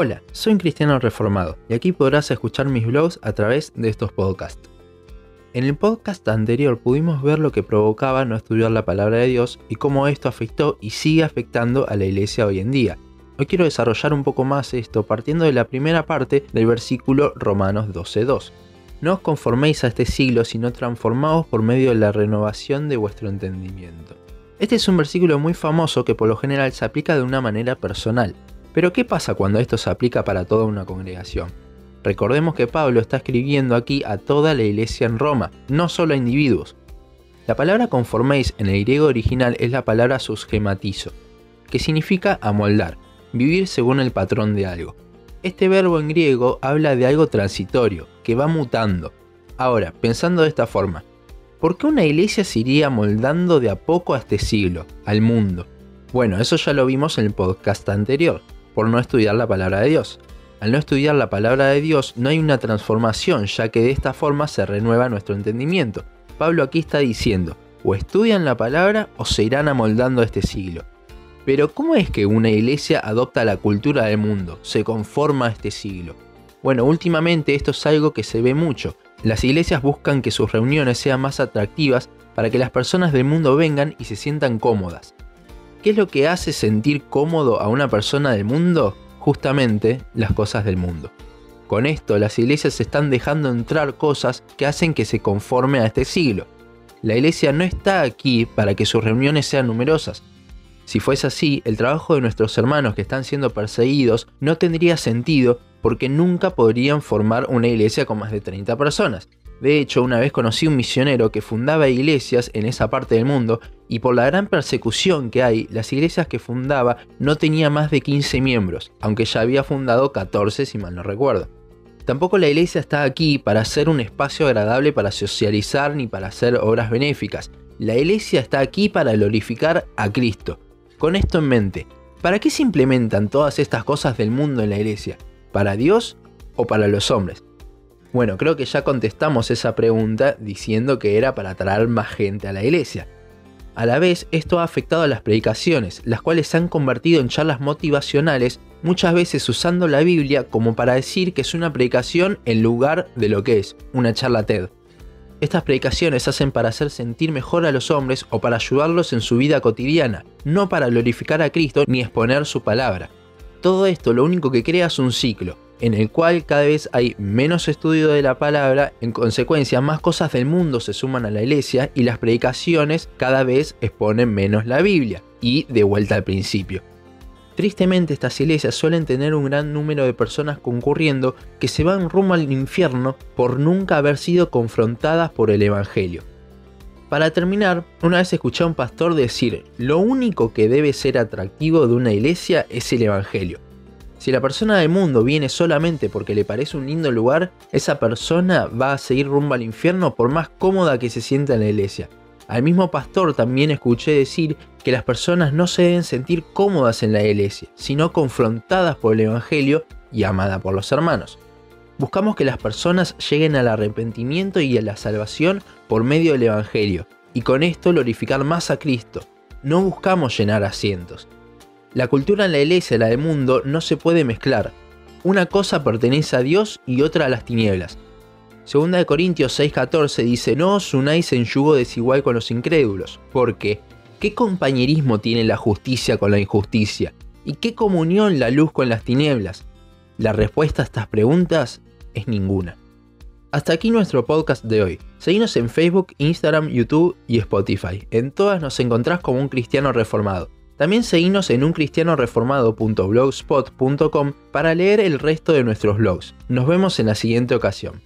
Hola, soy un cristiano reformado y aquí podrás escuchar mis blogs a través de estos podcasts. En el podcast anterior pudimos ver lo que provocaba no estudiar la palabra de Dios y cómo esto afectó y sigue afectando a la iglesia hoy en día. Hoy quiero desarrollar un poco más esto partiendo de la primera parte del versículo Romanos 12.2. No os conforméis a este siglo, sino transformaos por medio de la renovación de vuestro entendimiento. Este es un versículo muy famoso que por lo general se aplica de una manera personal. Pero ¿qué pasa cuando esto se aplica para toda una congregación? Recordemos que Pablo está escribiendo aquí a toda la iglesia en Roma, no solo a individuos. La palabra conforméis en el griego original es la palabra susgematizo, que significa amoldar, vivir según el patrón de algo. Este verbo en griego habla de algo transitorio, que va mutando. Ahora, pensando de esta forma, ¿por qué una iglesia se iría moldando de a poco a este siglo, al mundo? Bueno, eso ya lo vimos en el podcast anterior por no estudiar la palabra de Dios. Al no estudiar la palabra de Dios no hay una transformación, ya que de esta forma se renueva nuestro entendimiento. Pablo aquí está diciendo, o estudian la palabra o se irán amoldando este siglo. Pero ¿cómo es que una iglesia adopta la cultura del mundo, se conforma a este siglo? Bueno, últimamente esto es algo que se ve mucho. Las iglesias buscan que sus reuniones sean más atractivas para que las personas del mundo vengan y se sientan cómodas. ¿Qué es lo que hace sentir cómodo a una persona del mundo? Justamente las cosas del mundo. Con esto, las iglesias están dejando entrar cosas que hacen que se conforme a este siglo. La iglesia no está aquí para que sus reuniones sean numerosas. Si fuese así, el trabajo de nuestros hermanos que están siendo perseguidos no tendría sentido porque nunca podrían formar una iglesia con más de 30 personas. De hecho, una vez conocí un misionero que fundaba iglesias en esa parte del mundo y por la gran persecución que hay, las iglesias que fundaba no tenía más de 15 miembros, aunque ya había fundado 14 si mal no recuerdo. Tampoco la iglesia está aquí para ser un espacio agradable para socializar ni para hacer obras benéficas. La iglesia está aquí para glorificar a Cristo. Con esto en mente, ¿para qué se implementan todas estas cosas del mundo en la iglesia? ¿Para Dios o para los hombres? Bueno, creo que ya contestamos esa pregunta diciendo que era para atraer más gente a la iglesia. A la vez, esto ha afectado a las predicaciones, las cuales se han convertido en charlas motivacionales, muchas veces usando la Biblia como para decir que es una predicación en lugar de lo que es, una charla TED. Estas predicaciones hacen para hacer sentir mejor a los hombres o para ayudarlos en su vida cotidiana, no para glorificar a Cristo ni exponer su palabra. Todo esto lo único que crea es un ciclo, en el cual cada vez hay menos estudio de la palabra, en consecuencia más cosas del mundo se suman a la iglesia y las predicaciones cada vez exponen menos la Biblia, y de vuelta al principio. Tristemente estas iglesias suelen tener un gran número de personas concurriendo que se van rumbo al infierno por nunca haber sido confrontadas por el Evangelio. Para terminar, una vez escuché a un pastor decir, lo único que debe ser atractivo de una iglesia es el Evangelio. Si la persona del mundo viene solamente porque le parece un lindo lugar, esa persona va a seguir rumbo al infierno por más cómoda que se sienta en la iglesia. Al mismo pastor también escuché decir que las personas no se deben sentir cómodas en la iglesia, sino confrontadas por el Evangelio y amadas por los hermanos. Buscamos que las personas lleguen al arrepentimiento y a la salvación por medio del Evangelio, y con esto glorificar más a Cristo. No buscamos llenar asientos, la cultura en la iglesia y la del mundo no se puede mezclar. Una cosa pertenece a Dios y otra a las tinieblas. Segunda de Corintios 6:14 dice, no os unáis en yugo desigual con los incrédulos, porque ¿qué compañerismo tiene la justicia con la injusticia? ¿Y qué comunión la luz con las tinieblas? La respuesta a estas preguntas es ninguna. Hasta aquí nuestro podcast de hoy. Seguinos en Facebook, Instagram, YouTube y Spotify. En todas nos encontrás como un cristiano reformado. También seguimos en uncristianoreformado.blogspot.com para leer el resto de nuestros blogs. Nos vemos en la siguiente ocasión.